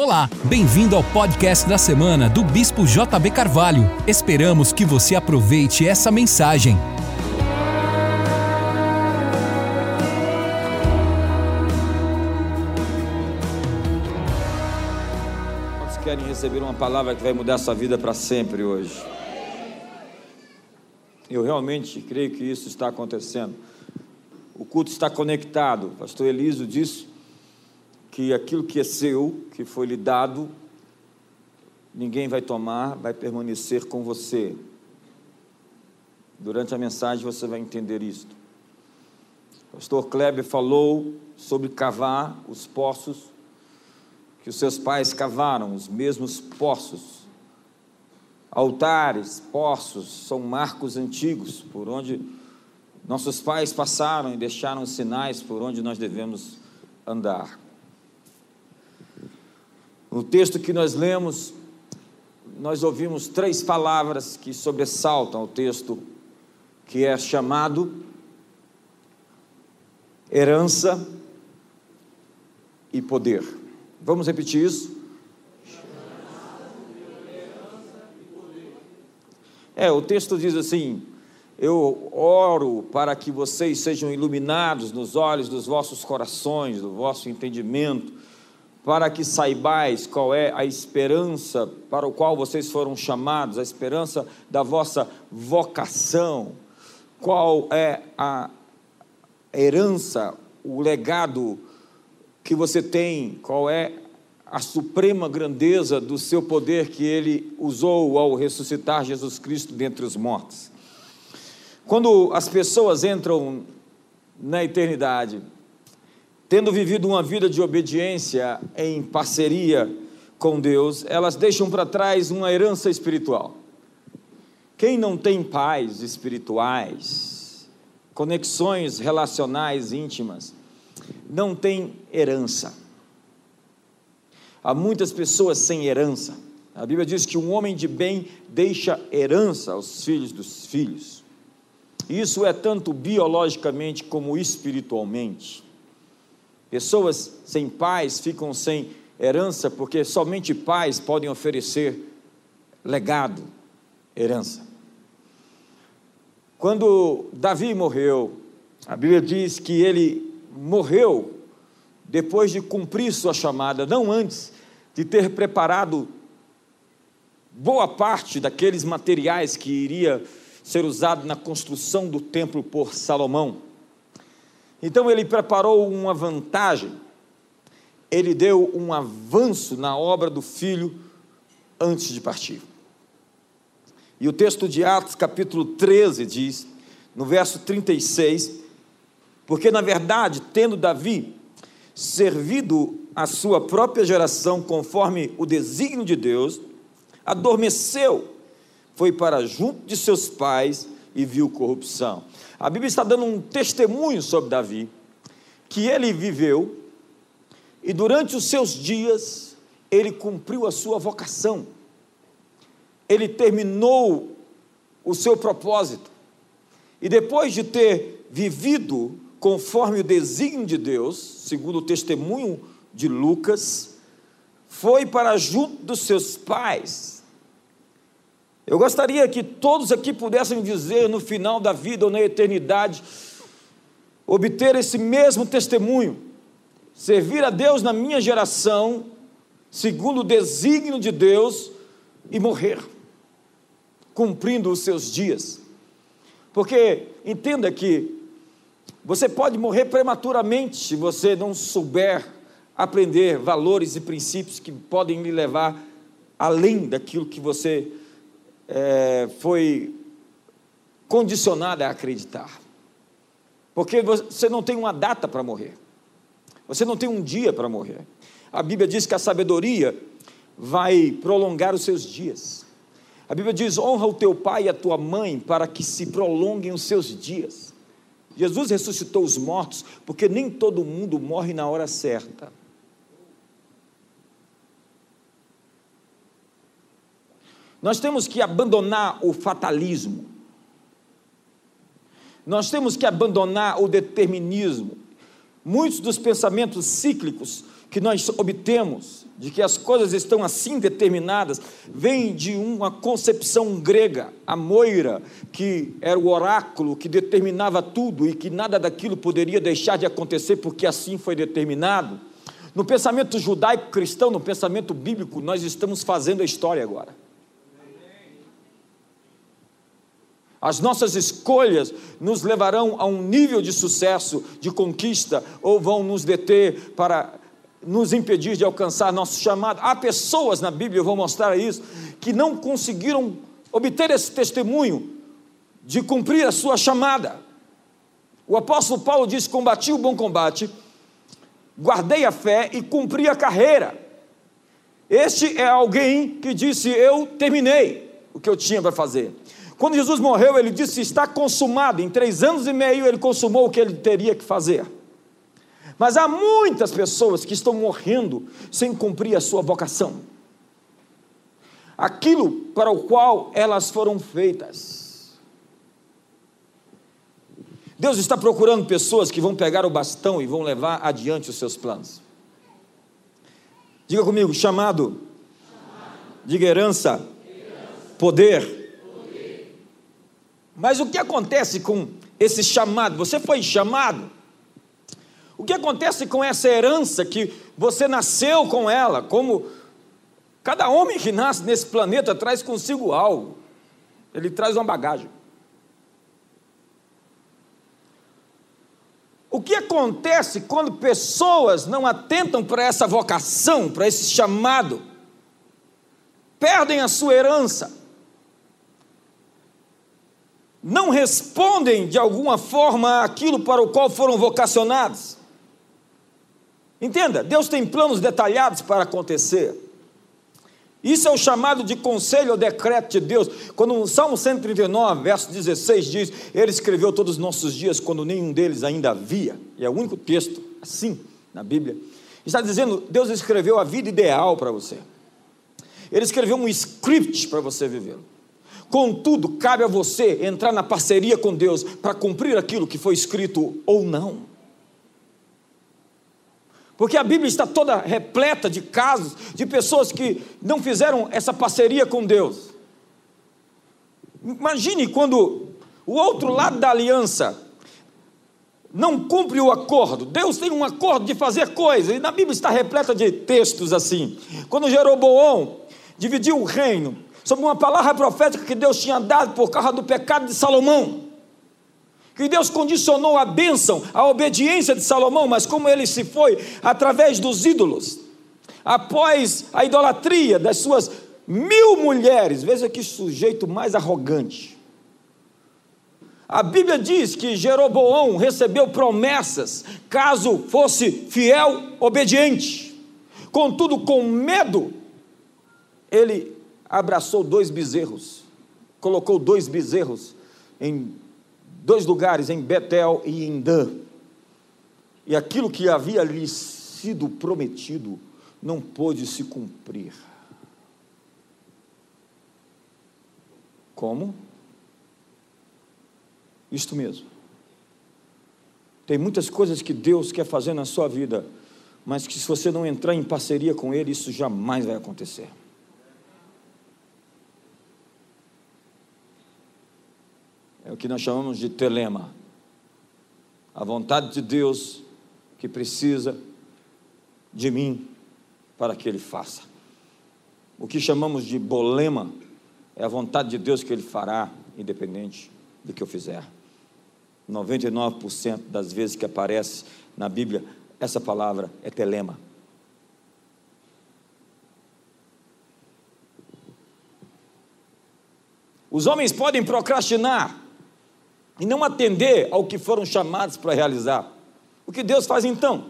Olá, bem-vindo ao podcast da semana do Bispo JB Carvalho. Esperamos que você aproveite essa mensagem. Quantos querem receber uma palavra que vai mudar sua vida para sempre hoje? Eu realmente creio que isso está acontecendo. O culto está conectado. Pastor Eliso disse que aquilo que é seu, que foi lhe dado, ninguém vai tomar, vai permanecer com você. Durante a mensagem você vai entender isto. O pastor Kleber falou sobre cavar os poços que os seus pais cavaram, os mesmos poços. Altares, poços, são marcos antigos por onde nossos pais passaram e deixaram sinais por onde nós devemos andar. No texto que nós lemos, nós ouvimos três palavras que sobressaltam o texto, que é chamado herança e poder. Vamos repetir isso? É, o texto diz assim: Eu oro para que vocês sejam iluminados nos olhos dos vossos corações, do vosso entendimento, para que saibais qual é a esperança para o qual vocês foram chamados, a esperança da vossa vocação, qual é a herança, o legado que você tem, qual é a suprema grandeza do seu poder que ele usou ao ressuscitar Jesus Cristo dentre os mortos. Quando as pessoas entram na eternidade, tendo vivido uma vida de obediência em parceria com Deus, elas deixam para trás uma herança espiritual. Quem não tem pais espirituais, conexões relacionais íntimas, não tem herança. Há muitas pessoas sem herança. A Bíblia diz que um homem de bem deixa herança aos filhos dos filhos. Isso é tanto biologicamente como espiritualmente. Pessoas sem pais ficam sem herança porque somente pais podem oferecer legado, herança. Quando Davi morreu, a Bíblia diz que ele morreu depois de cumprir sua chamada, não antes de ter preparado boa parte daqueles materiais que iria ser usado na construção do templo por Salomão. Então ele preparou uma vantagem, ele deu um avanço na obra do filho antes de partir. E o texto de Atos, capítulo 13, diz, no verso 36, porque na verdade, tendo Davi servido a sua própria geração conforme o desígnio de Deus, adormeceu, foi para junto de seus pais e viu corrupção. A Bíblia está dando um testemunho sobre Davi, que ele viveu e durante os seus dias ele cumpriu a sua vocação, ele terminou o seu propósito, e depois de ter vivido conforme o desígnio de Deus, segundo o testemunho de Lucas, foi para junto dos seus pais, eu gostaria que todos aqui pudessem dizer no final da vida ou na eternidade, obter esse mesmo testemunho, servir a Deus na minha geração, segundo o desígnio de Deus, e morrer, cumprindo os seus dias. Porque entenda que você pode morrer prematuramente se você não souber aprender valores e princípios que podem lhe levar além daquilo que você é, foi condicionada a acreditar. Porque você não tem uma data para morrer, você não tem um dia para morrer. A Bíblia diz que a sabedoria vai prolongar os seus dias. A Bíblia diz: honra o teu pai e a tua mãe para que se prolonguem os seus dias. Jesus ressuscitou os mortos, porque nem todo mundo morre na hora certa. Nós temos que abandonar o fatalismo. Nós temos que abandonar o determinismo. Muitos dos pensamentos cíclicos que nós obtemos, de que as coisas estão assim determinadas, vem de uma concepção grega, a moira, que era o oráculo que determinava tudo e que nada daquilo poderia deixar de acontecer porque assim foi determinado. No pensamento judaico cristão, no pensamento bíblico, nós estamos fazendo a história agora. As nossas escolhas nos levarão a um nível de sucesso, de conquista, ou vão nos deter para nos impedir de alcançar nosso chamado. Há pessoas na Bíblia, eu vou mostrar isso, que não conseguiram obter esse testemunho de cumprir a sua chamada. O apóstolo Paulo diz: Combati o bom combate, guardei a fé e cumpri a carreira. Este é alguém que disse: Eu terminei o que eu tinha para fazer. Quando Jesus morreu, ele disse: Está consumado. Em três anos e meio, ele consumou o que ele teria que fazer. Mas há muitas pessoas que estão morrendo sem cumprir a sua vocação. Aquilo para o qual elas foram feitas. Deus está procurando pessoas que vão pegar o bastão e vão levar adiante os seus planos. Diga comigo, chamado. Diga herança. Poder. Poder. Mas o que acontece com esse chamado? Você foi chamado o que acontece com essa herança que você nasceu com ela? Como cada homem que nasce nesse planeta traz consigo algo, ele traz uma bagagem. O que acontece quando pessoas não atentam para essa vocação, para esse chamado, perdem a sua herança, não respondem de alguma forma aquilo para o qual foram vocacionados? Entenda, Deus tem planos detalhados para acontecer. Isso é o chamado de conselho ou decreto de Deus. Quando no Salmo 139, verso 16 diz: Ele escreveu todos os nossos dias quando nenhum deles ainda havia. E é o único texto assim na Bíblia. Está dizendo: Deus escreveu a vida ideal para você. Ele escreveu um script para você viver. Contudo, cabe a você entrar na parceria com Deus para cumprir aquilo que foi escrito ou não. Porque a Bíblia está toda repleta de casos de pessoas que não fizeram essa parceria com Deus. Imagine quando o outro lado da aliança não cumpre o acordo. Deus tem um acordo de fazer coisas, e na Bíblia está repleta de textos assim. Quando Jeroboão dividiu o reino, sob uma palavra profética que Deus tinha dado por causa do pecado de Salomão que Deus condicionou a bênção, a obediência de Salomão, mas como ele se foi através dos ídolos, após a idolatria das suas mil mulheres, veja que sujeito mais arrogante. A Bíblia diz que Jeroboão recebeu promessas caso fosse fiel, obediente. Contudo, com medo, ele abraçou dois bezerros, colocou dois bezerros em dois lugares, em Betel e em Dan. E aquilo que havia lhe sido prometido não pôde se cumprir. Como? Isto mesmo. Tem muitas coisas que Deus quer fazer na sua vida, mas que se você não entrar em parceria com Ele, isso jamais vai acontecer. É o que nós chamamos de telema. A vontade de Deus que precisa de mim para que Ele faça. O que chamamos de bolema é a vontade de Deus que Ele fará, independente do que eu fizer. 99% das vezes que aparece na Bíblia, essa palavra é telema. Os homens podem procrastinar, e não atender ao que foram chamados para realizar. O que Deus faz então?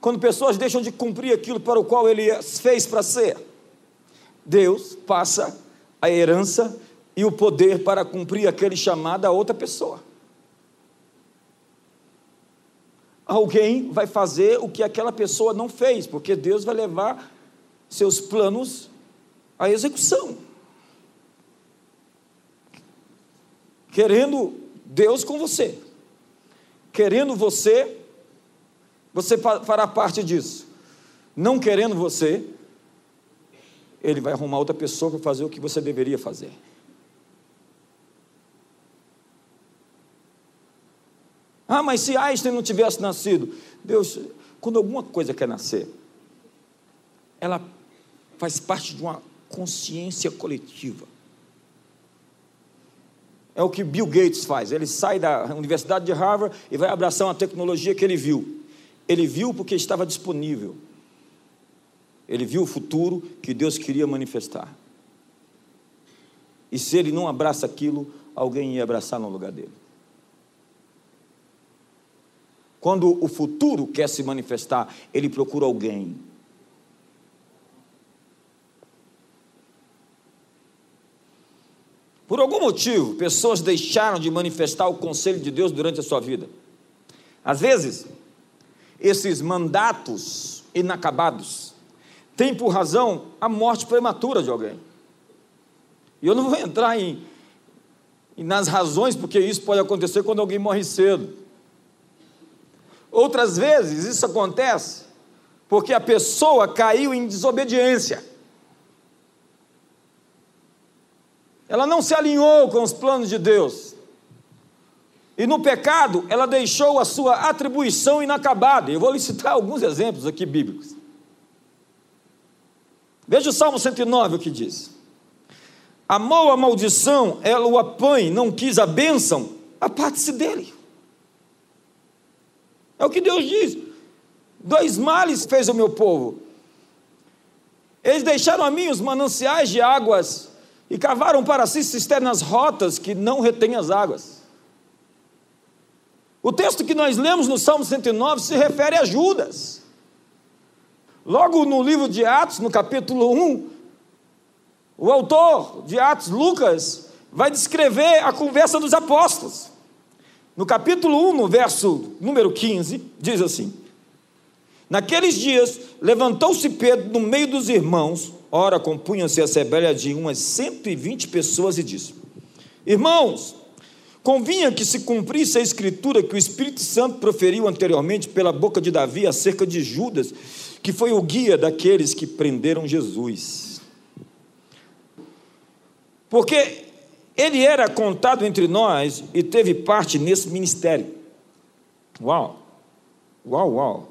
Quando pessoas deixam de cumprir aquilo para o qual Ele fez para ser, Deus passa a herança e o poder para cumprir aquele chamado a outra pessoa. Alguém vai fazer o que aquela pessoa não fez, porque Deus vai levar seus planos à execução. Querendo Deus com você, querendo você Você fará parte disso. Não querendo você, ele vai arrumar outra pessoa para fazer o que você deveria fazer. Ah, mas se Einstein não tivesse nascido, Deus, quando alguma coisa quer nascer, ela faz parte de uma consciência coletiva. É o que Bill Gates faz. Ele sai da Universidade de Harvard e vai abraçar uma tecnologia que ele viu. Ele viu porque estava disponível. Ele viu o futuro que Deus queria manifestar. E se ele não abraça aquilo, alguém ia abraçar no lugar dele. Quando o futuro quer se manifestar, ele procura alguém Por algum motivo, pessoas deixaram de manifestar o conselho de Deus durante a sua vida. Às vezes, esses mandatos inacabados têm por razão a morte prematura de alguém. E eu não vou entrar em, nas razões porque isso pode acontecer quando alguém morre cedo. Outras vezes isso acontece porque a pessoa caiu em desobediência. Ela não se alinhou com os planos de Deus. E no pecado, ela deixou a sua atribuição inacabada. Eu vou lhe citar alguns exemplos aqui bíblicos. Veja o Salmo 109 o que diz. Amou a maldição, ela o apanhe, não quis a bênção, aparte-se dele. É o que Deus diz. Dois males fez o meu povo. Eles deixaram a mim os mananciais de águas e cavaram para si cisternas rotas que não retêm as águas. O texto que nós lemos no Salmo 109 se refere a Judas. Logo no livro de Atos, no capítulo 1, o autor de Atos, Lucas, vai descrever a conversa dos apóstolos. No capítulo 1, no verso número 15, diz assim: Naqueles dias, levantou-se Pedro no meio dos irmãos, ora compunha-se a assembleia de umas 120 pessoas e disse: Irmãos, convinha que se cumprisse a escritura que o Espírito Santo proferiu anteriormente pela boca de Davi acerca de Judas, que foi o guia daqueles que prenderam Jesus. Porque ele era contado entre nós e teve parte nesse ministério. Uau! Uau, uau!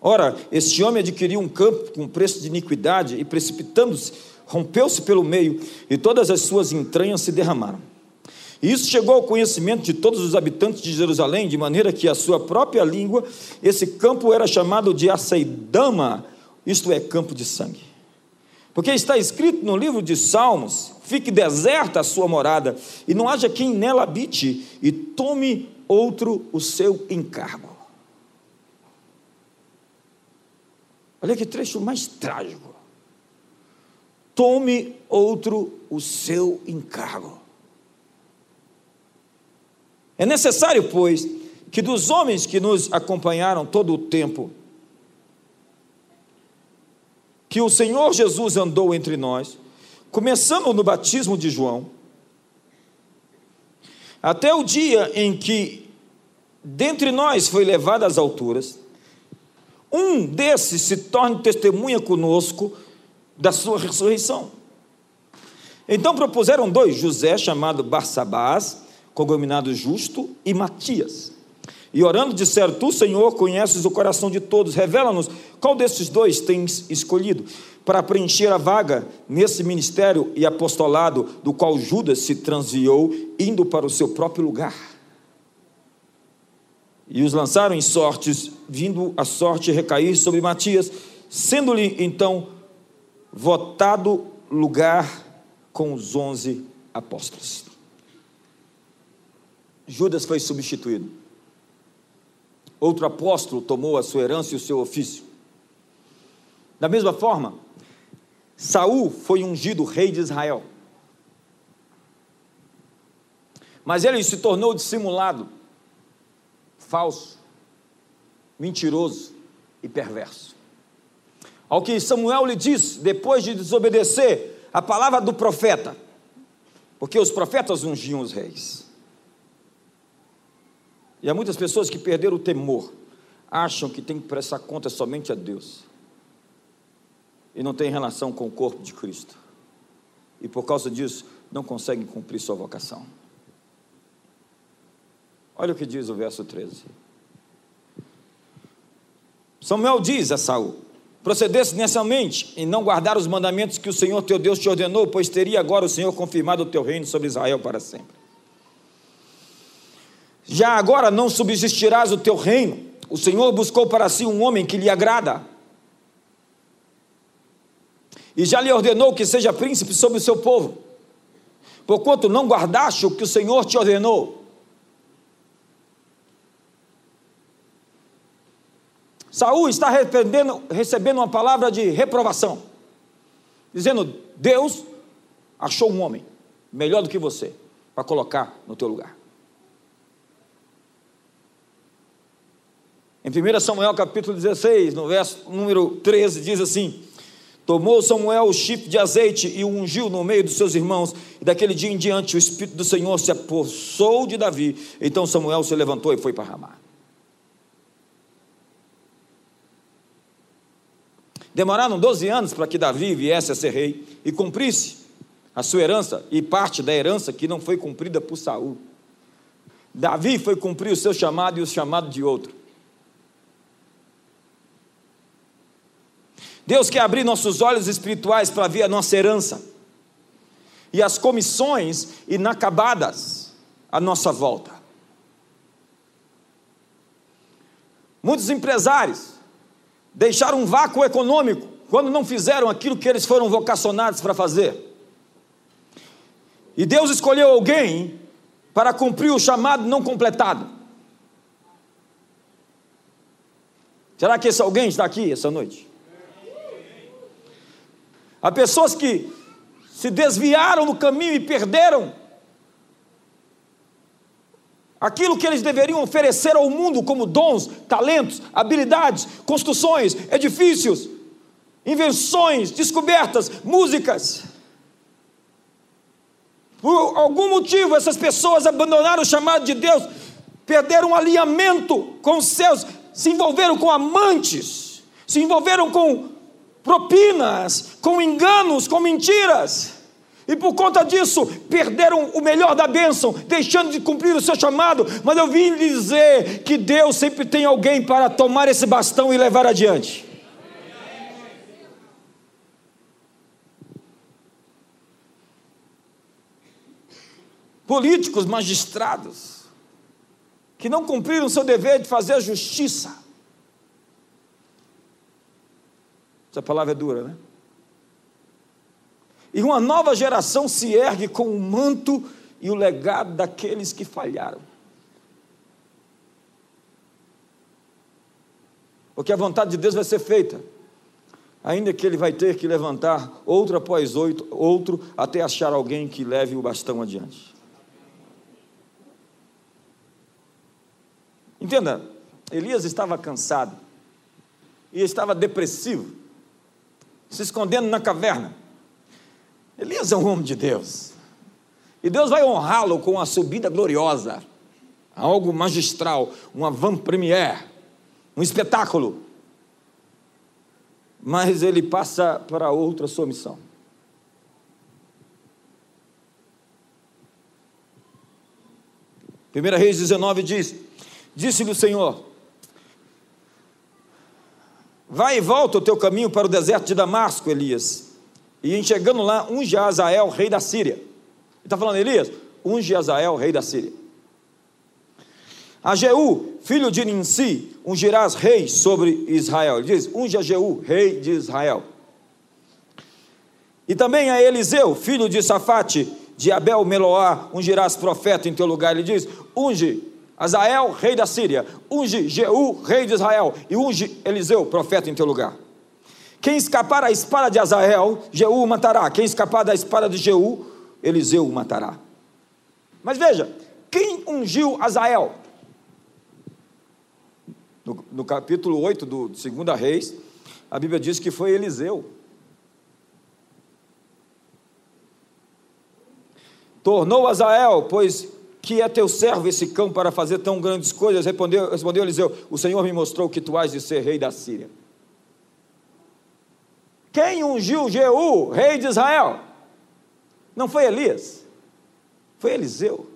Ora, este homem adquiriu um campo com preço de iniquidade e, precipitando-se, rompeu-se pelo meio e todas as suas entranhas se derramaram. E isso chegou ao conhecimento de todos os habitantes de Jerusalém, de maneira que a sua própria língua, esse campo era chamado de Aceidama, isto é, campo de sangue. Porque está escrito no livro de Salmos: fique deserta a sua morada, e não haja quem nela habite, e tome outro o seu encargo. Olha que trecho mais trágico. Tome outro o seu encargo. É necessário, pois, que dos homens que nos acompanharam todo o tempo, que o Senhor Jesus andou entre nós, começando no batismo de João, até o dia em que dentre nós foi levado às alturas, um desses se torne testemunha conosco da sua ressurreição. Então propuseram dois, José, chamado Barsabás, cognominado Justo, e Matias. E orando disseram: Tu, Senhor, conheces o coração de todos, revela-nos qual desses dois tens escolhido para preencher a vaga nesse ministério e apostolado do qual Judas se transviou, indo para o seu próprio lugar e os lançaram em sortes, vindo a sorte recair sobre Matias, sendo-lhe então votado lugar com os onze apóstolos. Judas foi substituído. Outro apóstolo tomou a sua herança e o seu ofício. Da mesma forma, Saul foi ungido rei de Israel. Mas ele se tornou dissimulado falso, mentiroso e perverso. Ao que Samuel lhe disse, depois de desobedecer a palavra do profeta, porque os profetas ungiam os reis. E há muitas pessoas que perderam o temor, acham que tem que prestar conta somente a Deus, e não tem relação com o corpo de Cristo, e por causa disso não conseguem cumprir sua vocação. Olha o que diz o verso 13. Samuel diz a Saul: procedesse inicialmente em não guardar os mandamentos que o Senhor teu Deus te ordenou, pois teria agora o Senhor confirmado o teu reino sobre Israel para sempre. Já agora não subsistirás o teu reino. O Senhor buscou para si um homem que lhe agrada. E já lhe ordenou que seja príncipe sobre o seu povo. Porquanto não guardaste o que o Senhor te ordenou. Saul está recebendo uma palavra de reprovação, dizendo: Deus achou um homem melhor do que você para colocar no teu lugar. Em 1 Samuel capítulo 16, no verso número 13, diz assim: Tomou Samuel o chifre de azeite e o ungiu no meio dos seus irmãos, e daquele dia em diante o Espírito do Senhor se apossou de Davi. Então Samuel se levantou e foi para Ramá. Demoraram 12 anos para que Davi viesse a ser rei e cumprisse a sua herança e parte da herança que não foi cumprida por Saul. Davi foi cumprir o seu chamado e o chamado de outro. Deus quer abrir nossos olhos espirituais para ver a nossa herança e as comissões inacabadas à nossa volta. Muitos empresários deixaram um vácuo econômico quando não fizeram aquilo que eles foram vocacionados para fazer. E Deus escolheu alguém para cumprir o chamado não completado. Será que esse alguém está aqui essa noite? Há pessoas que se desviaram do caminho e perderam aquilo que eles deveriam oferecer ao mundo como dons, talentos, habilidades, construções, edifícios, invenções, descobertas, músicas. Por algum motivo, essas pessoas abandonaram o chamado de Deus, perderam alinhamento com os céus, se envolveram com amantes, se envolveram com propinas, com enganos, com mentiras. E por conta disso, perderam o melhor da bênção, deixando de cumprir o seu chamado. Mas eu vim lhe dizer que Deus sempre tem alguém para tomar esse bastão e levar adiante. Políticos, magistrados, que não cumpriram o seu dever de fazer a justiça. Essa palavra é dura, né? E uma nova geração se ergue com o manto e o legado daqueles que falharam. Porque a vontade de Deus vai ser feita, ainda que ele vai ter que levantar outro após outro, outro até achar alguém que leve o bastão adiante. Entenda, Elias estava cansado e estava depressivo, se escondendo na caverna. Elias é um homem de Deus. E Deus vai honrá-lo com uma subida gloriosa, algo magistral, uma van premiere, um espetáculo. Mas ele passa para outra sua missão. Primeira Reis 19 diz: Disse-lhe o Senhor: Vai e volta o teu caminho para o deserto de Damasco, Elias e chegando lá, unge Azael, rei da Síria. Ele está falando, Elias, unge Azael, rei da Síria. A Jeú, filho de Ninsi, ungirás rei sobre Israel. Ele diz, unge a Jeú, rei de Israel. E também a Eliseu, filho de Safate, de Abel Meloá, ungirás profeta em teu lugar. Ele diz, unge Azael, rei da Síria, unge Jeú, rei de Israel, e unge Eliseu, profeta em teu lugar. Quem escapar da espada de Azael, Jeú o matará. Quem escapar da espada de Jeú, Eliseu o matará. Mas veja, quem ungiu Azael? No, no capítulo 8 do 2 Reis, a Bíblia diz que foi Eliseu. Tornou Azael, pois que é teu servo esse cão para fazer tão grandes coisas? Respondeu, respondeu Eliseu: O Senhor me mostrou que tu has de ser rei da Síria. Quem ungiu Jeú, rei de Israel? Não foi Elias, foi Eliseu.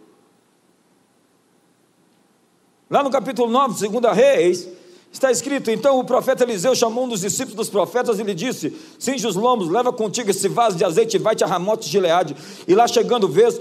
Lá no capítulo 9, segunda Reis, está escrito: Então o profeta Eliseu chamou um dos discípulos dos profetas e lhe disse: Cinge os lombos, leva contigo esse vaso de azeite e vai-te a Ramote de Gileade. E lá chegando, vês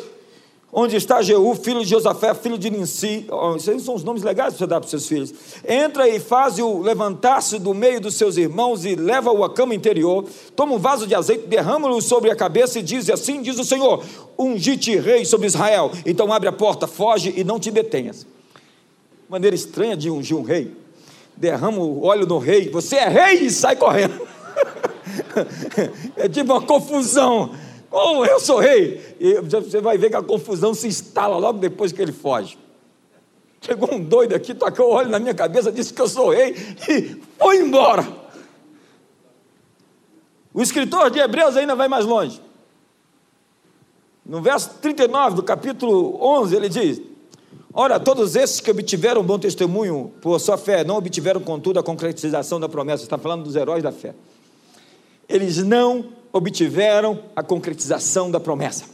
onde está Jeú, filho de Josafé, filho de Ninsi. Esses são os nomes legais para você dar para os seus filhos. Entra e faz-o levantar-se do meio dos seus irmãos e leva-o à cama interior. Toma um vaso de azeite, derrama-o sobre a cabeça e diz: Assim diz o Senhor: Ungi-te rei sobre Israel. Então abre a porta, foge e não te detenhas. Maneira estranha de ungir um rei. Derrama o óleo no rei, você é rei e sai correndo. é tipo uma confusão. Oh, eu sou rei. E você vai ver que a confusão se instala logo depois que ele foge. Chegou um doido aqui, tocou o óleo na minha cabeça, disse que eu sou rei e foi embora. O escritor de Hebreus ainda vai mais longe. No verso 39 do capítulo 11, ele diz: Ora, todos esses que obtiveram bom testemunho por sua fé, não obtiveram, contudo, a concretização da promessa. Está falando dos heróis da fé. Eles não obtiveram a concretização da promessa.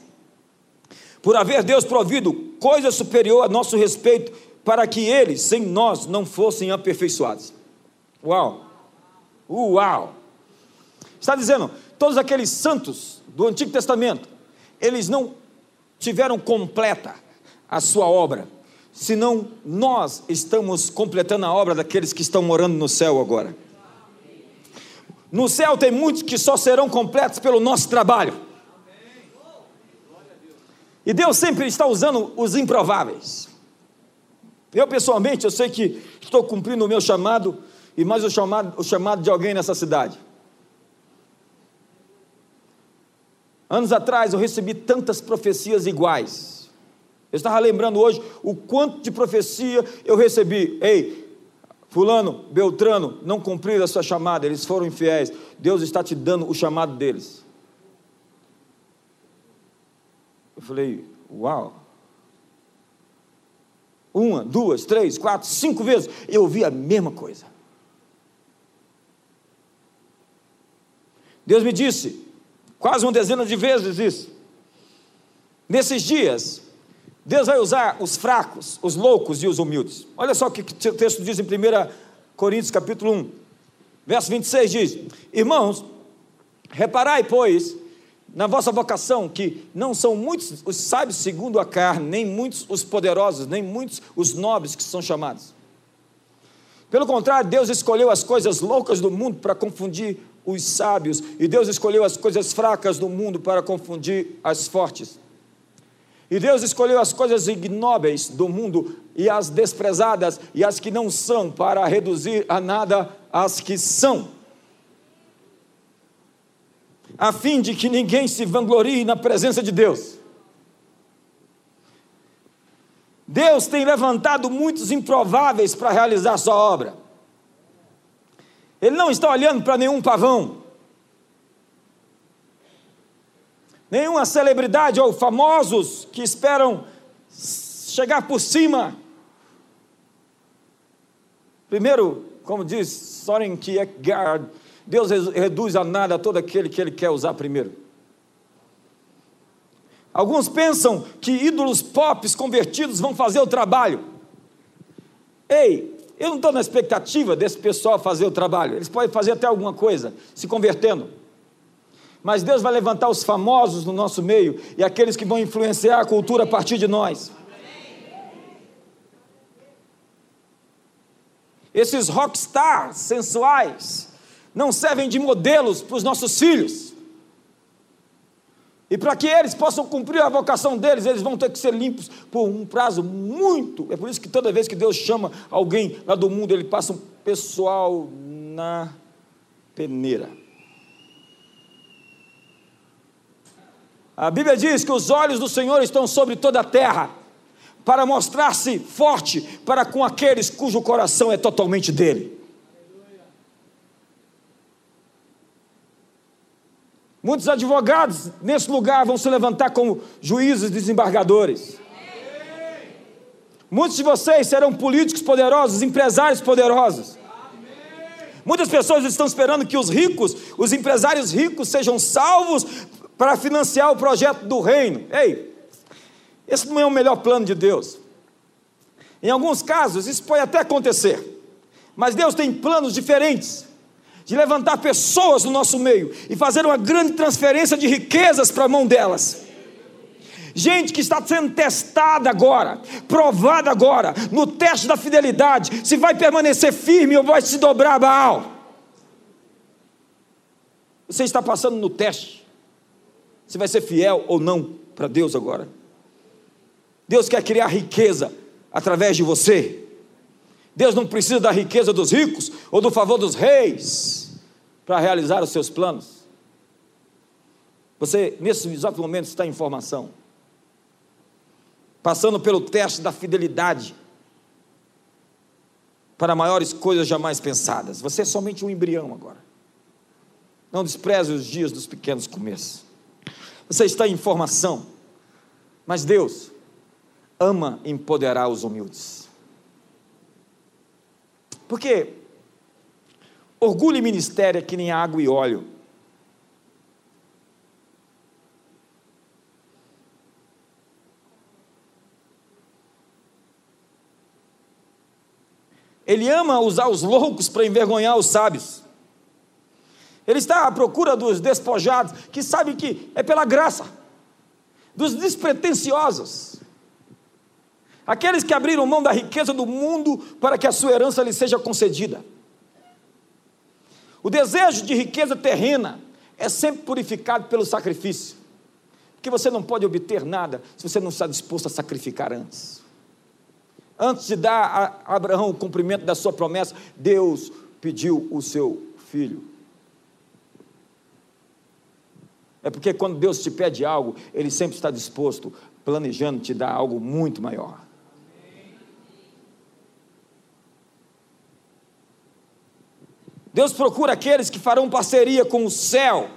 Por haver Deus provido coisa superior a nosso respeito, para que eles, sem nós, não fossem aperfeiçoados. Uau! Uau! Está dizendo, todos aqueles santos do Antigo Testamento, eles não tiveram completa a sua obra, senão nós estamos completando a obra daqueles que estão morando no céu agora. No céu tem muitos que só serão completos pelo nosso trabalho. E Deus sempre está usando os improváveis. Eu pessoalmente, eu sei que estou cumprindo o meu chamado e mais o chamado, o chamado de alguém nessa cidade. Anos atrás eu recebi tantas profecias iguais. Eu estava lembrando hoje o quanto de profecia eu recebi. Ei, Fulano, Beltrano, não cumpriram a sua chamada, eles foram infiéis. Deus está te dando o chamado deles. Eu falei, uau. Uma, duas, três, quatro, cinco vezes. Eu ouvi a mesma coisa. Deus me disse, quase uma dezena de vezes isso. Nesses dias, Deus vai usar os fracos, os loucos e os humildes. Olha só o que o texto diz em 1 Coríntios capítulo 1, verso 26 diz: Irmãos, reparai, pois, na vossa vocação, que não são muitos os sábios segundo a carne, nem muitos os poderosos, nem muitos os nobres que são chamados. Pelo contrário, Deus escolheu as coisas loucas do mundo para confundir os sábios, e Deus escolheu as coisas fracas do mundo para confundir as fortes. E Deus escolheu as coisas ignóbeis do mundo e as desprezadas e as que não são, para reduzir a nada as que são, a fim de que ninguém se vanglorie na presença de Deus. Deus tem levantado muitos improváveis para realizar sua obra. Ele não está olhando para nenhum pavão. Nenhuma celebridade ou famosos que esperam chegar por cima. Primeiro, como diz Soren Kierkegaard, Deus reduz a nada todo aquele que Ele quer usar primeiro. Alguns pensam que ídolos pop convertidos vão fazer o trabalho. Ei, eu não estou na expectativa desse pessoal fazer o trabalho. Eles podem fazer até alguma coisa, se convertendo. Mas Deus vai levantar os famosos no nosso meio e aqueles que vão influenciar a cultura a partir de nós. Esses rockstars sensuais não servem de modelos para os nossos filhos. E para que eles possam cumprir a vocação deles, eles vão ter que ser limpos por um prazo muito. É por isso que toda vez que Deus chama alguém lá do mundo, ele passa um pessoal na peneira. A Bíblia diz que os olhos do Senhor estão sobre toda a terra, para mostrar-se forte para com aqueles cujo coração é totalmente dele. Muitos advogados nesse lugar vão se levantar como juízes desembargadores. Muitos de vocês serão políticos poderosos, empresários poderosos. Muitas pessoas estão esperando que os ricos, os empresários ricos, sejam salvos para financiar o projeto do reino. Ei, esse não é o melhor plano de Deus. Em alguns casos, isso pode até acontecer, mas Deus tem planos diferentes de levantar pessoas no nosso meio e fazer uma grande transferência de riquezas para a mão delas. Gente que está sendo testada agora, provada agora, no teste da fidelidade, se vai permanecer firme ou vai se dobrar a Baal. Você está passando no teste, se vai ser fiel ou não para Deus agora. Deus quer criar riqueza através de você. Deus não precisa da riqueza dos ricos ou do favor dos reis para realizar os seus planos. Você, nesse exato momento, está em formação passando pelo teste da fidelidade para maiores coisas jamais pensadas. Você é somente um embrião agora. Não despreze os dias dos pequenos começos. Você está em formação, mas Deus ama empoderar os humildes. Porque orgulho e ministério é que nem água e óleo. Ele ama usar os loucos para envergonhar os sábios. Ele está à procura dos despojados, que sabem que é pela graça, dos despretensiosos, aqueles que abriram mão da riqueza do mundo para que a sua herança lhe seja concedida. O desejo de riqueza terrena é sempre purificado pelo sacrifício, porque você não pode obter nada se você não está disposto a sacrificar antes antes de dar a Abraão o cumprimento da sua promessa, Deus pediu o seu filho. É porque quando Deus te pede algo, Ele sempre está disposto, planejando te dar algo muito maior. Deus procura aqueles que farão parceria com o céu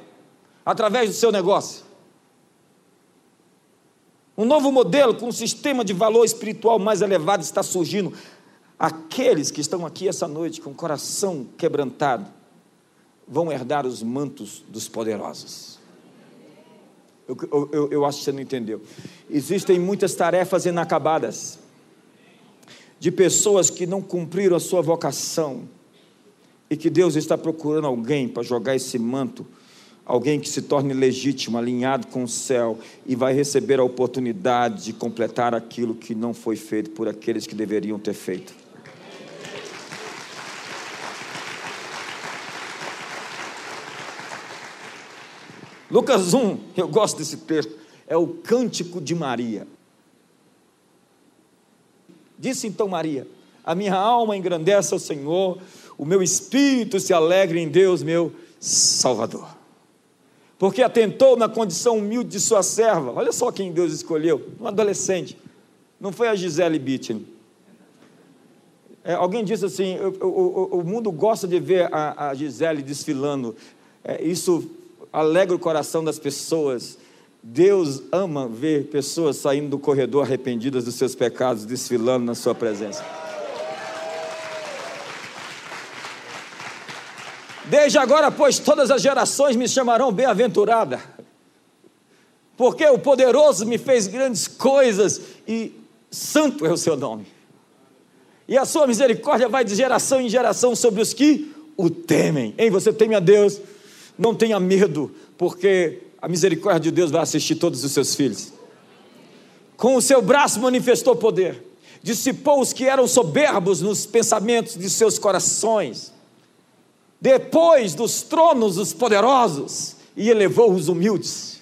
através do seu negócio. Um novo modelo com um sistema de valor espiritual mais elevado está surgindo. Aqueles que estão aqui essa noite com o coração quebrantado vão herdar os mantos dos poderosos. Eu, eu, eu acho que você não entendeu. Existem muitas tarefas inacabadas de pessoas que não cumpriram a sua vocação e que Deus está procurando alguém para jogar esse manto alguém que se torne legítimo, alinhado com o céu e vai receber a oportunidade de completar aquilo que não foi feito por aqueles que deveriam ter feito. Lucas 1, eu gosto desse texto, é o cântico de Maria. Disse então Maria: A minha alma engrandece ao Senhor, o meu espírito se alegra em Deus, meu Salvador porque atentou na condição humilde de sua serva. Olha só quem Deus escolheu, um adolescente. Não foi a Gisele Bündchen. É, alguém disse assim: o, o, o, mundo gosta de ver a, a Gisele desfilando. É, isso alegra o coração das pessoas. Deus ama ver pessoas saindo do corredor arrependidas dos seus pecados, desfilando na sua presença. Desde agora, pois, todas as gerações me chamarão bem-aventurada, porque o poderoso me fez grandes coisas e santo é o seu nome. E a sua misericórdia vai de geração em geração sobre os que o temem. Em você teme a Deus, não tenha medo, porque a misericórdia de Deus vai assistir todos os seus filhos. Com o seu braço manifestou poder, dissipou os que eram soberbos nos pensamentos de seus corações depois dos tronos os poderosos e elevou os humildes.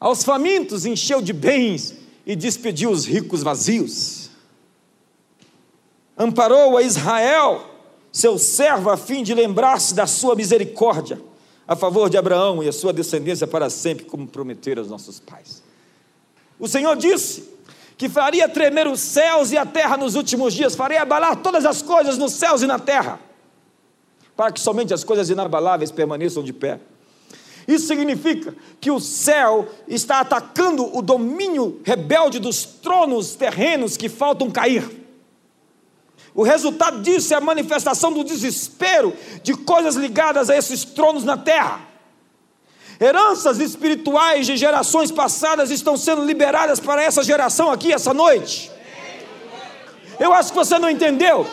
Aos famintos encheu de bens e despediu os ricos vazios. Amparou a Israel, seu servo, a fim de lembrar-se da sua misericórdia, a favor de Abraão e a sua descendência para sempre, como prometeram aos nossos pais. O Senhor disse que faria tremer os céus e a terra nos últimos dias, faria abalar todas as coisas nos céus e na terra para que somente as coisas inabaláveis permaneçam de pé. Isso significa que o céu está atacando o domínio rebelde dos tronos terrenos que faltam cair. O resultado disso é a manifestação do desespero de coisas ligadas a esses tronos na terra. Heranças espirituais de gerações passadas estão sendo liberadas para essa geração aqui essa noite. Eu acho que você não entendeu.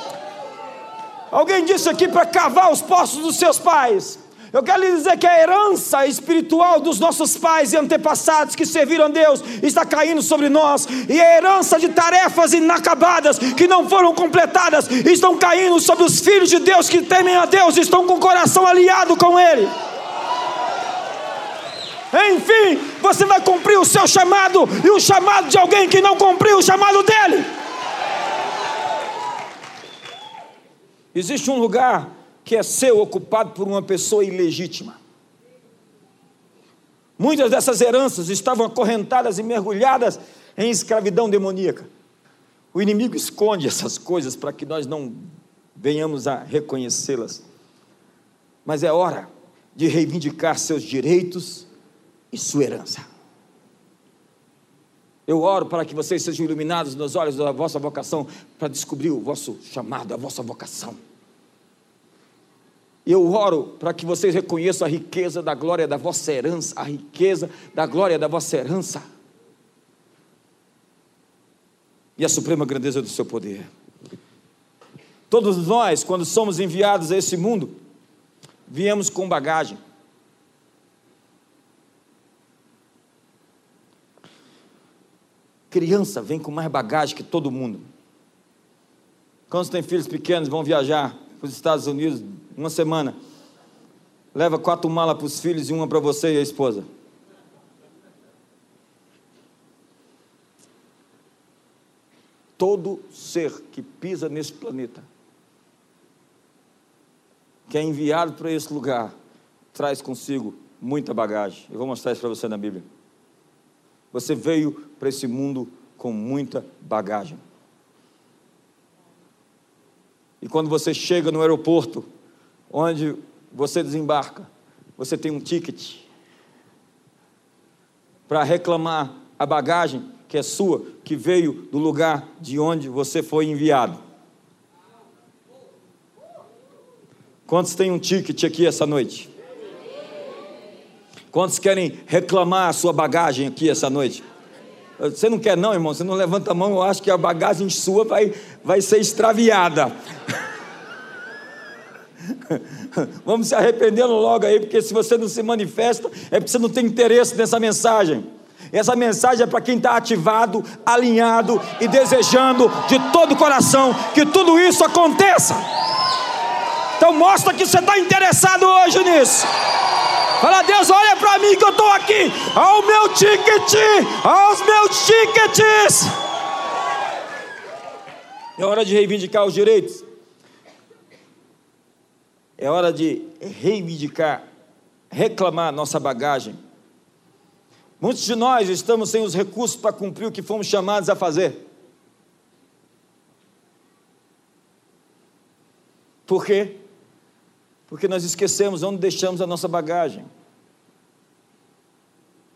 Alguém disse aqui para cavar os poços dos seus pais. Eu quero lhe dizer que a herança espiritual dos nossos pais e antepassados que serviram a Deus está caindo sobre nós, e a herança de tarefas inacabadas que não foram completadas estão caindo sobre os filhos de Deus que temem a Deus, estão com o coração aliado com Ele. Enfim, você vai cumprir o seu chamado e o chamado de alguém que não cumpriu o chamado dele. Existe um lugar que é seu ocupado por uma pessoa ilegítima. Muitas dessas heranças estavam acorrentadas e mergulhadas em escravidão demoníaca. O inimigo esconde essas coisas para que nós não venhamos a reconhecê-las. Mas é hora de reivindicar seus direitos e sua herança. Eu oro para que vocês sejam iluminados nos olhos da vossa vocação, para descobrir o vosso chamado, a vossa vocação. E eu oro para que vocês reconheçam a riqueza da glória da vossa herança, a riqueza da glória da vossa herança. E a suprema grandeza do seu poder. Todos nós, quando somos enviados a esse mundo, viemos com bagagem. Criança vem com mais bagagem que todo mundo. Quando tem filhos pequenos, vão viajar para os Estados Unidos, uma semana. Leva quatro malas para os filhos e uma para você e a esposa. Todo ser que pisa nesse planeta, que é enviado para esse lugar, traz consigo muita bagagem. Eu vou mostrar isso para você na Bíblia. Você veio para esse mundo com muita bagagem. E quando você chega no aeroporto, onde você desembarca, você tem um ticket para reclamar a bagagem que é sua, que veio do lugar de onde você foi enviado. Quantos têm um ticket aqui essa noite? Quantos querem reclamar a sua bagagem aqui essa noite? Você não quer, não, irmão? Você não levanta a mão, eu acho que a bagagem sua vai, vai ser extraviada. Vamos se arrependendo logo aí, porque se você não se manifesta, é porque você não tem interesse nessa mensagem. Essa mensagem é para quem está ativado, alinhado e desejando de todo o coração que tudo isso aconteça. Então mostra que você está interessado hoje nisso. Fala, Deus, olha para mim que eu estou aqui, ao meu ticket, aos meus tickets. É hora de reivindicar os direitos. É hora de reivindicar, reclamar nossa bagagem. Muitos de nós estamos sem os recursos para cumprir o que fomos chamados a fazer. Por quê? Porque nós esquecemos onde deixamos a nossa bagagem.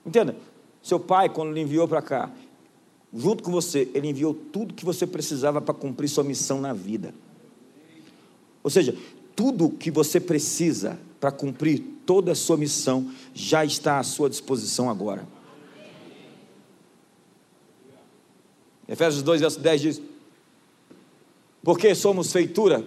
Entenda? Seu pai, quando lhe enviou para cá, junto com você, ele enviou tudo que você precisava para cumprir sua missão na vida. Ou seja, tudo que você precisa para cumprir toda a sua missão já está à sua disposição agora. Efésios 2, verso 10 diz: Porque somos feitura,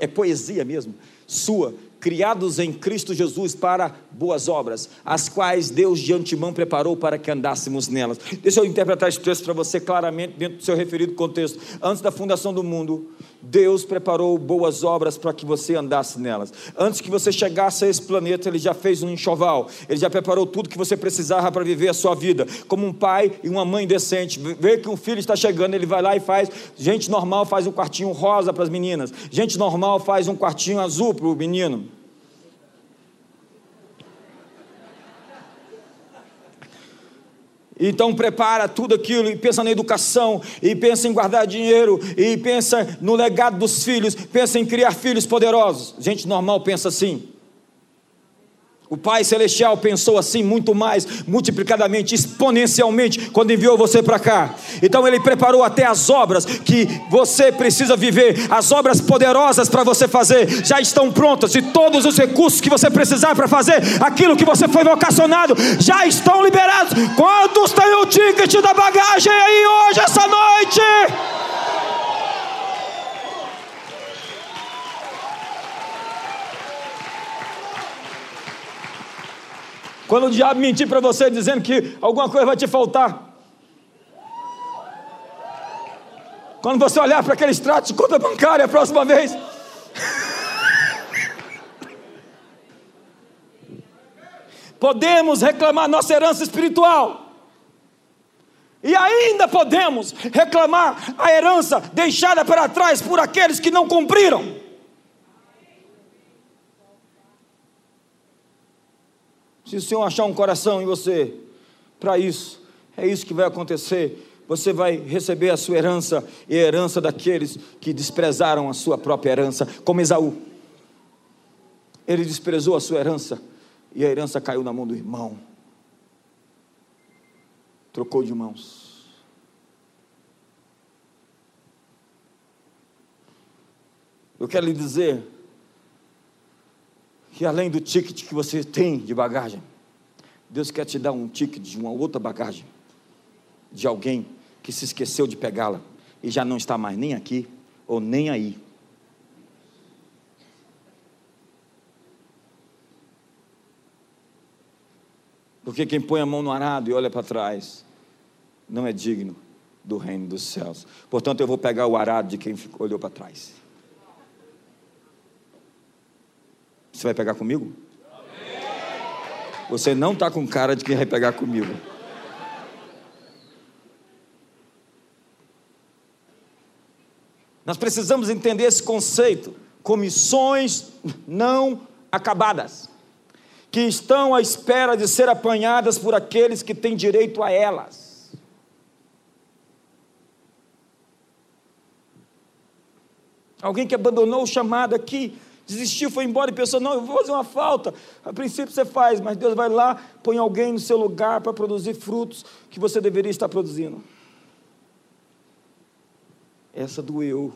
é poesia mesmo, sua, criados em Cristo Jesus para boas obras, as quais Deus de antemão preparou para que andássemos nelas. Deixa eu interpretar esse texto para você claramente dentro do seu referido contexto. Antes da fundação do mundo, Deus preparou boas obras para que você andasse nelas. Antes que você chegasse a esse planeta, Ele já fez um enxoval, Ele já preparou tudo que você precisava para viver a sua vida. Como um pai e uma mãe decente, vê que um filho está chegando, ele vai lá e faz. Gente normal faz um quartinho rosa para as meninas, gente normal faz um quartinho azul para o menino. Então prepara tudo aquilo e pensa na educação, e pensa em guardar dinheiro, e pensa no legado dos filhos, pensa em criar filhos poderosos. Gente normal pensa assim. O Pai Celestial pensou assim muito mais, multiplicadamente, exponencialmente, quando enviou você para cá. Então Ele preparou até as obras que você precisa viver, as obras poderosas para você fazer, já estão prontas, e todos os recursos que você precisar para fazer aquilo que você foi vocacionado, já estão liberados. Quantos têm o ticket da bagagem aí hoje, essa noite? Quando o diabo mentir para você dizendo que alguma coisa vai te faltar. Quando você olhar para aquele extrato de conta bancária a próxima vez. podemos reclamar nossa herança espiritual. E ainda podemos reclamar a herança deixada para trás por aqueles que não cumpriram. Se o Senhor achar um coração em você para isso, é isso que vai acontecer. Você vai receber a sua herança e a herança daqueles que desprezaram a sua própria herança, como Esaú. Ele desprezou a sua herança e a herança caiu na mão do irmão. Trocou de mãos. Eu quero lhe dizer que além do ticket que você tem de bagagem, Deus quer te dar um ticket de uma outra bagagem, de alguém que se esqueceu de pegá-la e já não está mais nem aqui ou nem aí. Porque quem põe a mão no arado e olha para trás não é digno do reino dos céus. Portanto, eu vou pegar o arado de quem olhou para trás. Você vai pegar comigo? Você não está com cara de quem vai pegar comigo. Nós precisamos entender esse conceito: comissões não acabadas, que estão à espera de ser apanhadas por aqueles que têm direito a elas. Alguém que abandonou o chamado aqui desistiu, foi embora e pensou: não, eu vou fazer uma falta. A princípio você faz, mas Deus vai lá, põe alguém no seu lugar para produzir frutos que você deveria estar produzindo. Essa doeu.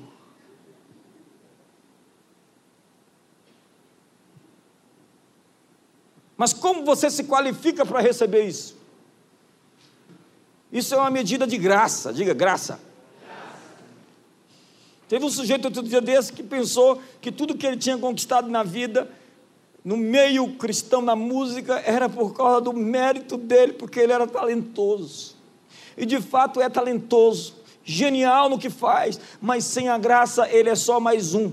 Mas como você se qualifica para receber isso? Isso é uma medida de graça, diga graça. Teve um sujeito outro dia desse que pensou que tudo que ele tinha conquistado na vida, no meio cristão, na música, era por causa do mérito dele, porque ele era talentoso. E de fato é talentoso, genial no que faz, mas sem a graça ele é só mais um.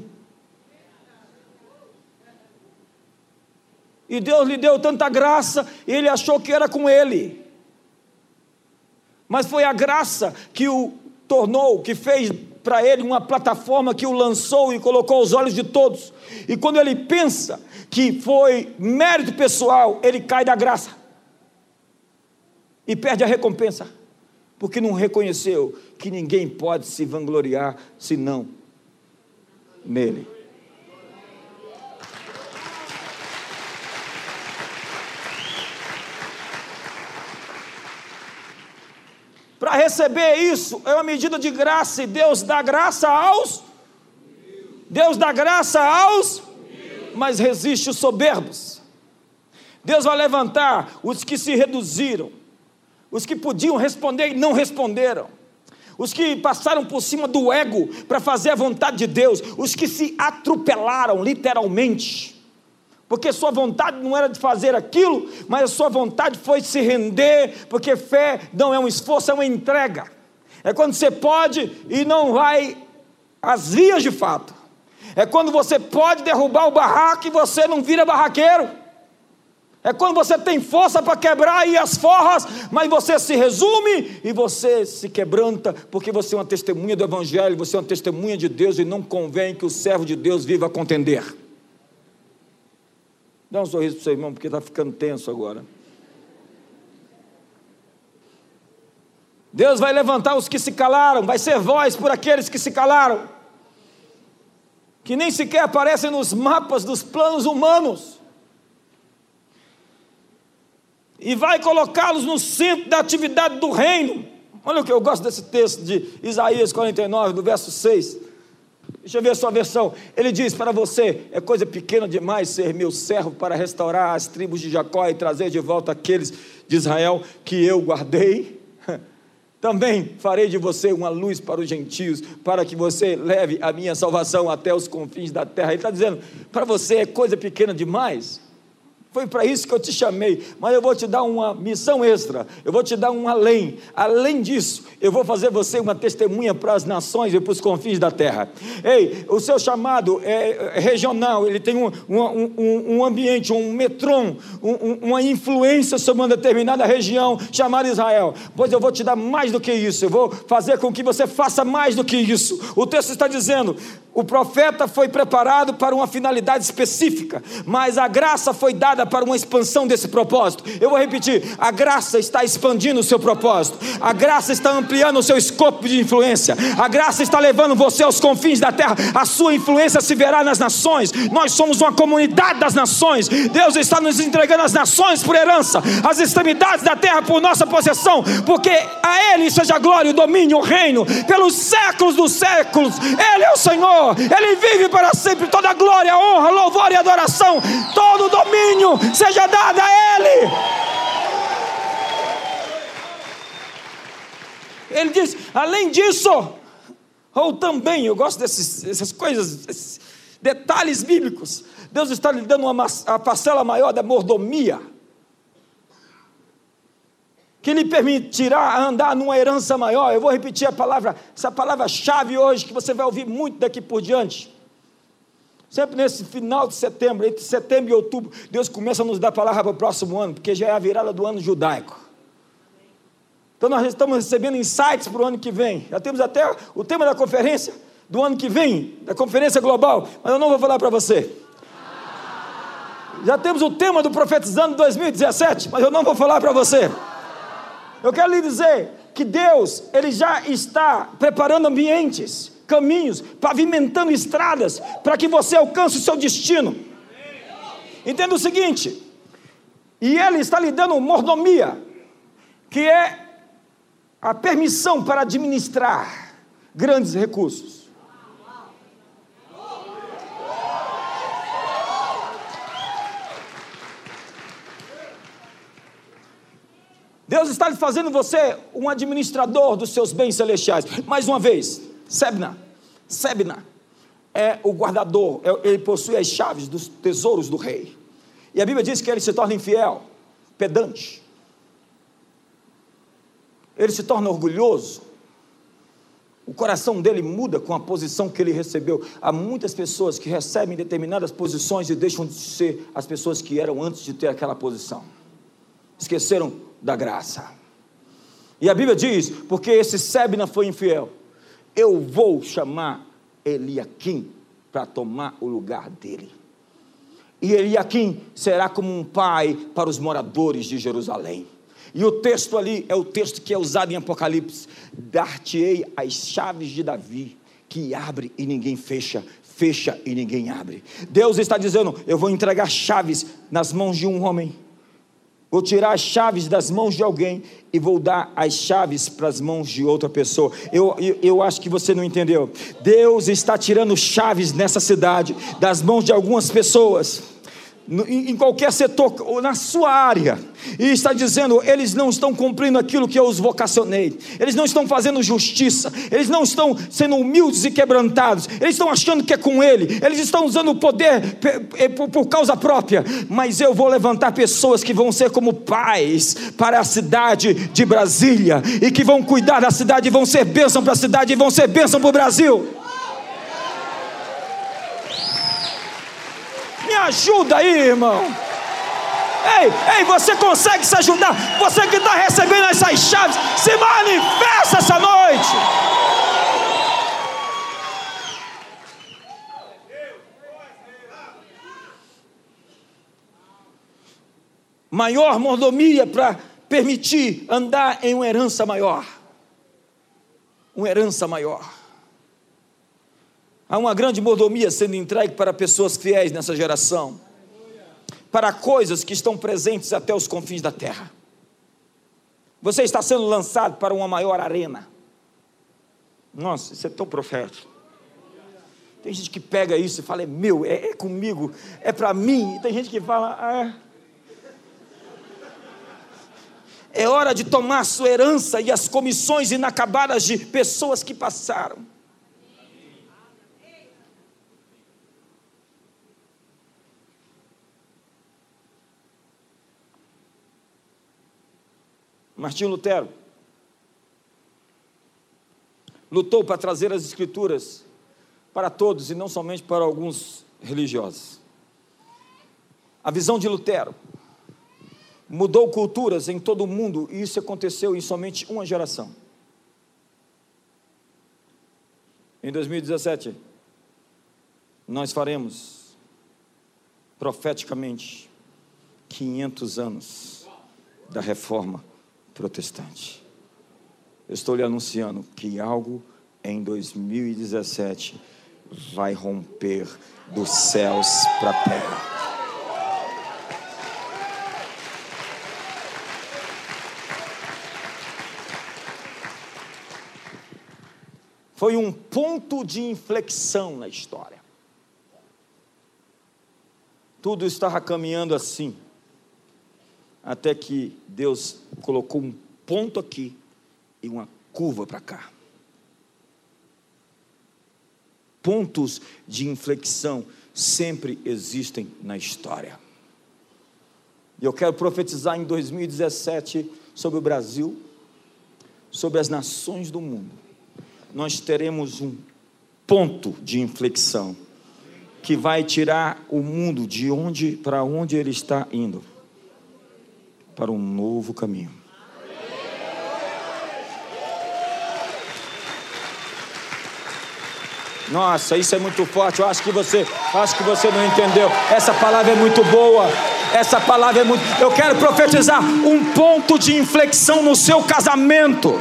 E Deus lhe deu tanta graça, ele achou que era com ele. Mas foi a graça que o tornou, que fez para ele uma plataforma que o lançou e colocou aos olhos de todos. E quando ele pensa que foi mérito pessoal, ele cai da graça e perde a recompensa, porque não reconheceu que ninguém pode se vangloriar senão nele. Para receber isso é uma medida de graça e Deus dá graça aos Deus dá graça aos mas resiste os soberbos. Deus vai levantar os que se reduziram, os que podiam responder e não responderam, os que passaram por cima do ego para fazer a vontade de Deus, os que se atropelaram literalmente porque sua vontade não era de fazer aquilo, mas a sua vontade foi se render, porque fé não é um esforço, é uma entrega. É quando você pode e não vai às vias de fato. É quando você pode derrubar o barraco e você não vira barraqueiro. É quando você tem força para quebrar aí as forras, mas você se resume e você se quebranta, porque você é uma testemunha do Evangelho, você é uma testemunha de Deus e não convém que o servo de Deus viva a contender. Dá um sorriso para o seu irmão, porque está ficando tenso agora. Deus vai levantar os que se calaram, vai ser voz por aqueles que se calaram, que nem sequer aparecem nos mapas dos planos humanos. e vai colocá-los no centro da atividade do reino. Olha o que eu gosto desse texto de Isaías 49, do verso 6. Deixa eu ver a sua versão. Ele diz para você: é coisa pequena demais ser meu servo para restaurar as tribos de Jacó e trazer de volta aqueles de Israel que eu guardei. Também farei de você uma luz para os gentios, para que você leve a minha salvação até os confins da terra. Ele está dizendo: para você é coisa pequena demais. Foi para isso que eu te chamei, mas eu vou te dar uma missão extra, eu vou te dar um além. Além disso, eu vou fazer você uma testemunha para as nações e para os confins da terra. Ei, o seu chamado é regional, ele tem um, um, um ambiente, um metron, um, uma influência sobre uma determinada região chamada Israel. Pois eu vou te dar mais do que isso, eu vou fazer com que você faça mais do que isso. O texto está dizendo: o profeta foi preparado para uma finalidade específica, mas a graça foi dada para uma expansão desse propósito. Eu vou repetir: a graça está expandindo o seu propósito, a graça está ampliando o seu escopo de influência, a graça está levando você aos confins da terra, a sua influência se verá nas nações. Nós somos uma comunidade das nações, Deus está nos entregando as nações por herança, as extremidades da terra por nossa possessão, porque a Ele seja a glória, o domínio, o reino, pelos séculos dos séculos, Ele é o Senhor. Ele vive para sempre. Toda glória, honra, louvor e adoração, todo domínio seja dado a Ele. Ele diz: além disso, ou também, eu gosto desses, dessas coisas, esses detalhes bíblicos. Deus está lhe dando uma, a parcela maior da mordomia que lhe permitirá andar numa herança maior. Eu vou repetir a palavra, essa palavra-chave hoje, que você vai ouvir muito daqui por diante. Sempre nesse final de setembro, entre setembro e outubro, Deus começa a nos dar palavra para o próximo ano, porque já é a virada do ano judaico. Então nós estamos recebendo insights para o ano que vem. Já temos até o tema da conferência do ano que vem, da conferência global, mas eu não vou falar para você. Já temos o tema do profetizando 2017, mas eu não vou falar para você. Eu quero lhe dizer que Deus, Ele já está preparando ambientes, caminhos, pavimentando estradas para que você alcance o seu destino. Entenda o seguinte: e Ele está lhe dando mordomia, que é a permissão para administrar grandes recursos. Deus está fazendo você um administrador dos seus bens celestiais. Mais uma vez, Sebna, Sebna é o guardador, é, ele possui as chaves dos tesouros do rei. E a Bíblia diz que ele se torna infiel, pedante. Ele se torna orgulhoso. O coração dele muda com a posição que ele recebeu. Há muitas pessoas que recebem determinadas posições e deixam de ser as pessoas que eram antes de ter aquela posição. Esqueceram da graça. E a Bíblia diz: porque esse Sebna foi infiel, eu vou chamar Eliakim para tomar o lugar dele. E Eliakim será como um pai para os moradores de Jerusalém. E o texto ali é o texto que é usado em Apocalipse: Dar-te-ei as chaves de Davi, que abre e ninguém fecha, fecha e ninguém abre. Deus está dizendo: Eu vou entregar chaves nas mãos de um homem Vou tirar as chaves das mãos de alguém e vou dar as chaves para as mãos de outra pessoa. Eu, eu, eu, acho que você não entendeu. Deus está tirando chaves nessa cidade das mãos de algumas pessoas em qualquer setor, ou na sua área, e está dizendo: eles não estão cumprindo aquilo que eu os vocacionei, eles não estão fazendo justiça, eles não estão sendo humildes e quebrantados, eles estão achando que é com Ele, eles estão usando o poder por causa própria, mas eu vou levantar pessoas que vão ser como pais para a cidade de Brasília, e que vão cuidar da cidade, e vão ser bênção para a cidade, e vão ser bênção para o Brasil. Ajuda aí, irmão. Ei, ei, você consegue se ajudar? Você que está recebendo essas chaves, se manifesta essa noite. Maior mordomia para permitir andar em uma herança maior. Uma herança maior. Há uma grande mordomia sendo entregue para pessoas fiéis nessa geração. para coisas que estão presentes até os confins da terra. Você está sendo lançado para uma maior arena. Nossa, isso é tão profético. Tem gente que pega isso e fala, é meu, é, é comigo, é para mim. E tem gente que fala, ah, é hora de tomar sua herança e as comissões inacabadas de pessoas que passaram. Martinho Lutero lutou para trazer as Escrituras para todos e não somente para alguns religiosos. A visão de Lutero mudou culturas em todo o mundo e isso aconteceu em somente uma geração. Em 2017, nós faremos profeticamente 500 anos da reforma protestante. Eu estou lhe anunciando que algo em 2017 vai romper dos céus para a terra. Foi um ponto de inflexão na história. Tudo estava caminhando assim até que Deus colocou um ponto aqui e uma curva para cá. Pontos de inflexão sempre existem na história. E eu quero profetizar em 2017 sobre o Brasil, sobre as nações do mundo. Nós teremos um ponto de inflexão que vai tirar o mundo de onde para onde ele está indo para um novo caminho. Nossa, isso é muito forte. Eu acho que você, acho que você não entendeu. Essa palavra é muito boa. Essa palavra é muito. Eu quero profetizar um ponto de inflexão no seu casamento.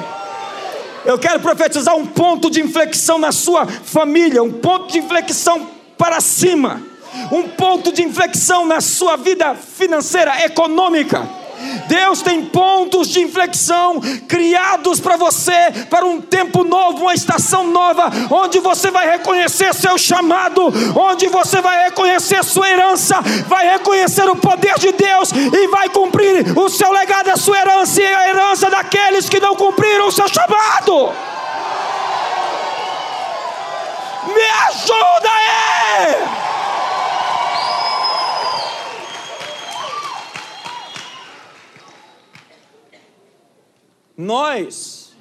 Eu quero profetizar um ponto de inflexão na sua família, um ponto de inflexão para cima, um ponto de inflexão na sua vida financeira, econômica Deus tem pontos de inflexão criados para você, para um tempo novo, uma estação nova, onde você vai reconhecer seu chamado, onde você vai reconhecer sua herança, vai reconhecer o poder de Deus e vai cumprir o seu legado, a sua herança e a herança daqueles que não cumpriram o seu chamado. Me ajuda aí! Nós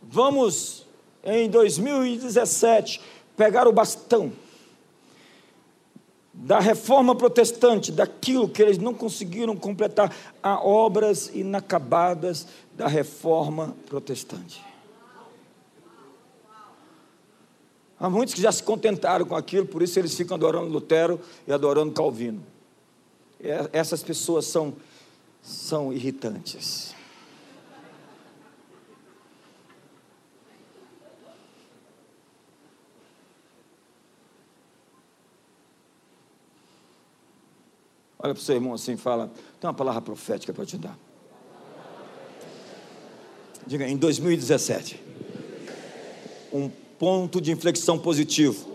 vamos em 2017 pegar o bastão da reforma protestante, daquilo que eles não conseguiram completar, a obras inacabadas da reforma protestante. Há muitos que já se contentaram com aquilo, por isso eles ficam adorando Lutero e adorando Calvino. Essas pessoas são, são irritantes. Olha para o seu irmão assim e fala: tem uma palavra profética para te dar. Diga, em 2017, um ponto de inflexão positivo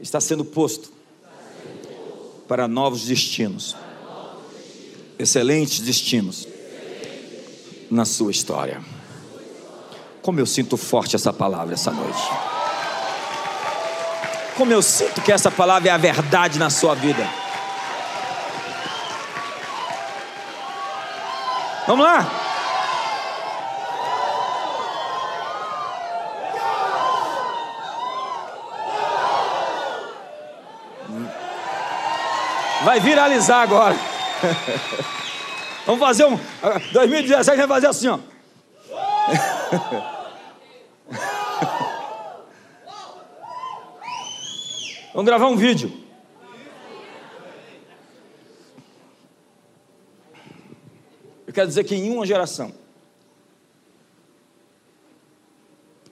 está sendo posto para novos destinos, excelentes destinos na sua história. Como eu sinto forte essa palavra essa noite. Como eu sinto que essa palavra é a verdade na sua vida. Vamos lá? Vai viralizar agora. Vamos fazer um. 2017 vai fazer assim, ó. Vamos gravar um vídeo. Eu quero dizer que em uma geração,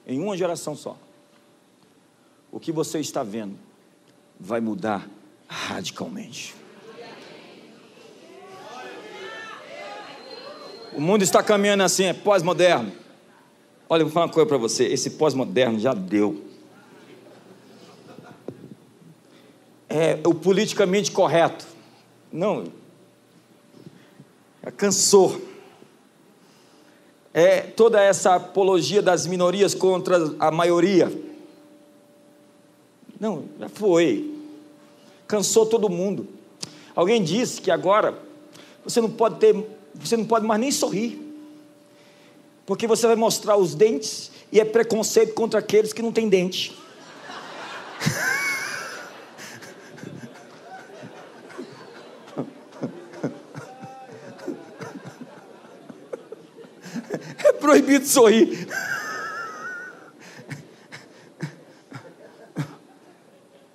em uma geração só, o que você está vendo vai mudar radicalmente. O mundo está caminhando assim, é pós-moderno. Olha, eu vou falar uma coisa para você: esse pós-moderno já deu. É o politicamente correto. Não. Cansou. É toda essa apologia das minorias contra a maioria. Não, já foi. Cansou todo mundo. Alguém disse que agora você não pode ter, você não pode mais nem sorrir. Porque você vai mostrar os dentes e é preconceito contra aqueles que não têm dente. Proibido sorrir.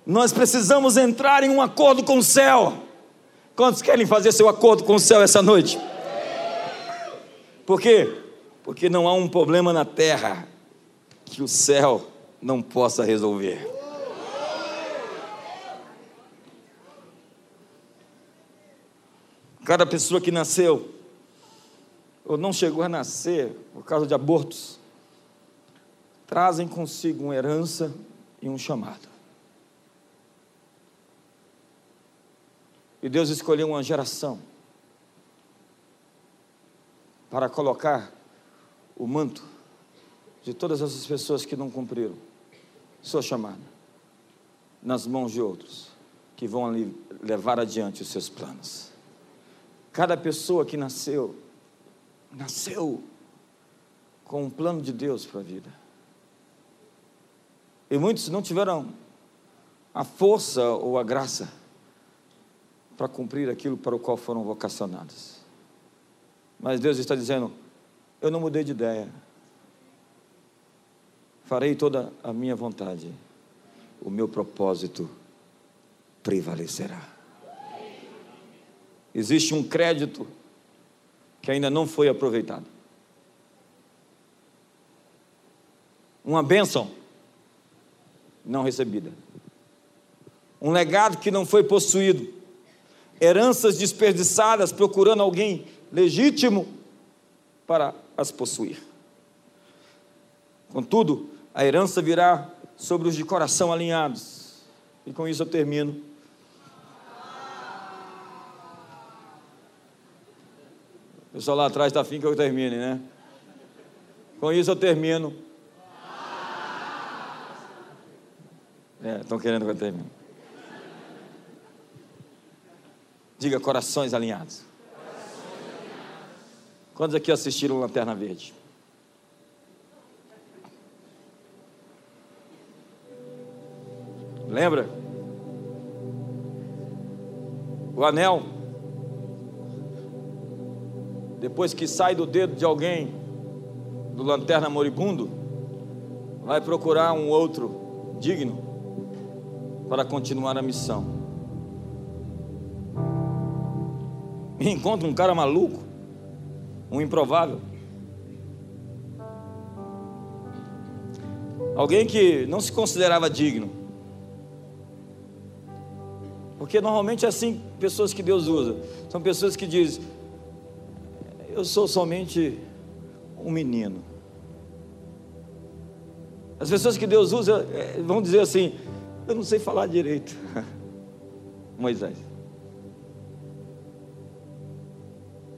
Nós precisamos entrar em um acordo com o céu. Quantos querem fazer seu acordo com o céu essa noite? Por quê? Porque não há um problema na terra que o céu não possa resolver. Cada pessoa que nasceu ou não chegou a nascer por causa de abortos, trazem consigo uma herança e um chamado. E Deus escolheu uma geração para colocar o manto de todas essas pessoas que não cumpriram sua chamada nas mãos de outros que vão levar adiante os seus planos. Cada pessoa que nasceu, nasceu com um plano de Deus para a vida. E muitos não tiveram a força ou a graça para cumprir aquilo para o qual foram vocacionados. Mas Deus está dizendo: eu não mudei de ideia. Farei toda a minha vontade. O meu propósito prevalecerá. Existe um crédito que ainda não foi aproveitado. Uma bênção não recebida. Um legado que não foi possuído. Heranças desperdiçadas procurando alguém legítimo para as possuir. Contudo, a herança virá sobre os de coração alinhados. E com isso eu termino. O pessoal lá atrás está afim que eu termine, né? Com isso eu termino. É, estão querendo que eu termine. Diga corações alinhados. Quantos aqui assistiram Lanterna Verde? Lembra? O anel, depois que sai do dedo de alguém, do lanterna moribundo, vai procurar um outro digno para continuar a missão. E encontra um cara maluco um improvável. Alguém que não se considerava digno. Porque normalmente é assim pessoas que Deus usa. São pessoas que dizem: Eu sou somente um menino. As pessoas que Deus usa é, vão dizer assim: Eu não sei falar direito. Moisés.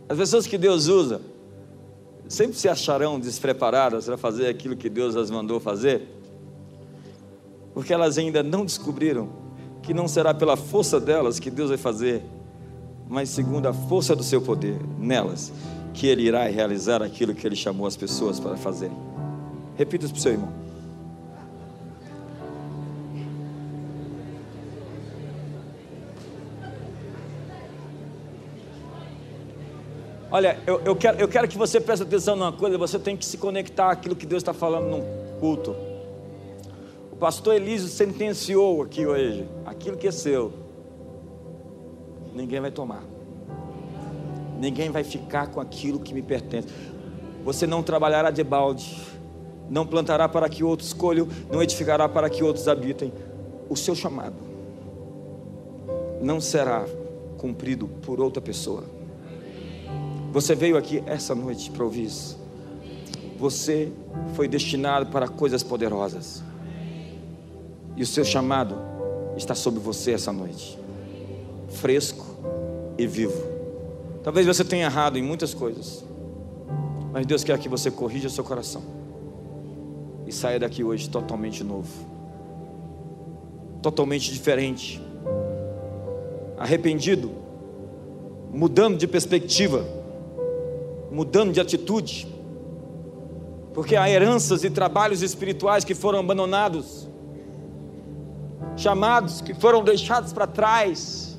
As pessoas que Deus usa sempre se acharão despreparadas para fazer aquilo que Deus as mandou fazer, porque elas ainda não descobriram que não será pela força delas que Deus vai fazer, mas segundo a força do seu poder nelas, que Ele irá realizar aquilo que Ele chamou as pessoas para fazer. Repita isso para o seu irmão. Olha, eu, eu, quero, eu quero que você preste atenção numa coisa, você tem que se conectar àquilo que Deus está falando no culto. O pastor Elísio sentenciou aqui hoje: aquilo que é seu, ninguém vai tomar, ninguém vai ficar com aquilo que me pertence. Você não trabalhará de balde, não plantará para que outros colham, não edificará para que outros habitem. O seu chamado não será cumprido por outra pessoa. Você veio aqui essa noite para ouvir isso. Você foi destinado para coisas poderosas. E o seu chamado está sobre você essa noite. Fresco e vivo. Talvez você tenha errado em muitas coisas. Mas Deus quer que você corrija seu coração. E saia daqui hoje totalmente novo. Totalmente diferente. Arrependido. Mudando de perspectiva. Mudando de atitude. Porque há heranças e trabalhos espirituais que foram abandonados. Chamados que foram deixados para trás.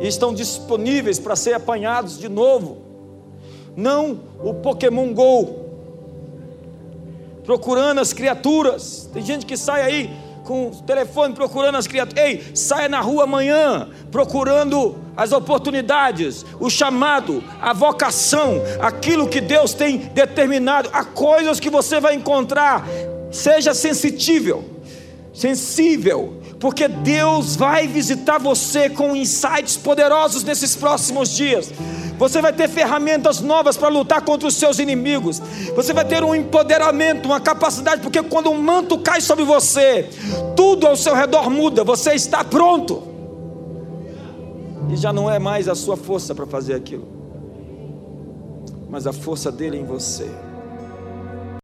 E estão disponíveis para ser apanhados de novo. Não o Pokémon Go procurando as criaturas. Tem gente que sai aí com o telefone procurando as criaturas. Ei, saia na rua amanhã procurando as oportunidades, o chamado, a vocação, aquilo que Deus tem determinado, há coisas que você vai encontrar. Seja sensível, sensível porque Deus vai visitar você com insights poderosos nesses próximos dias. Você vai ter ferramentas novas para lutar contra os seus inimigos. Você vai ter um empoderamento, uma capacidade, porque quando um manto cai sobre você, tudo ao seu redor muda. Você está pronto. E já não é mais a sua força para fazer aquilo, mas a força dele em você.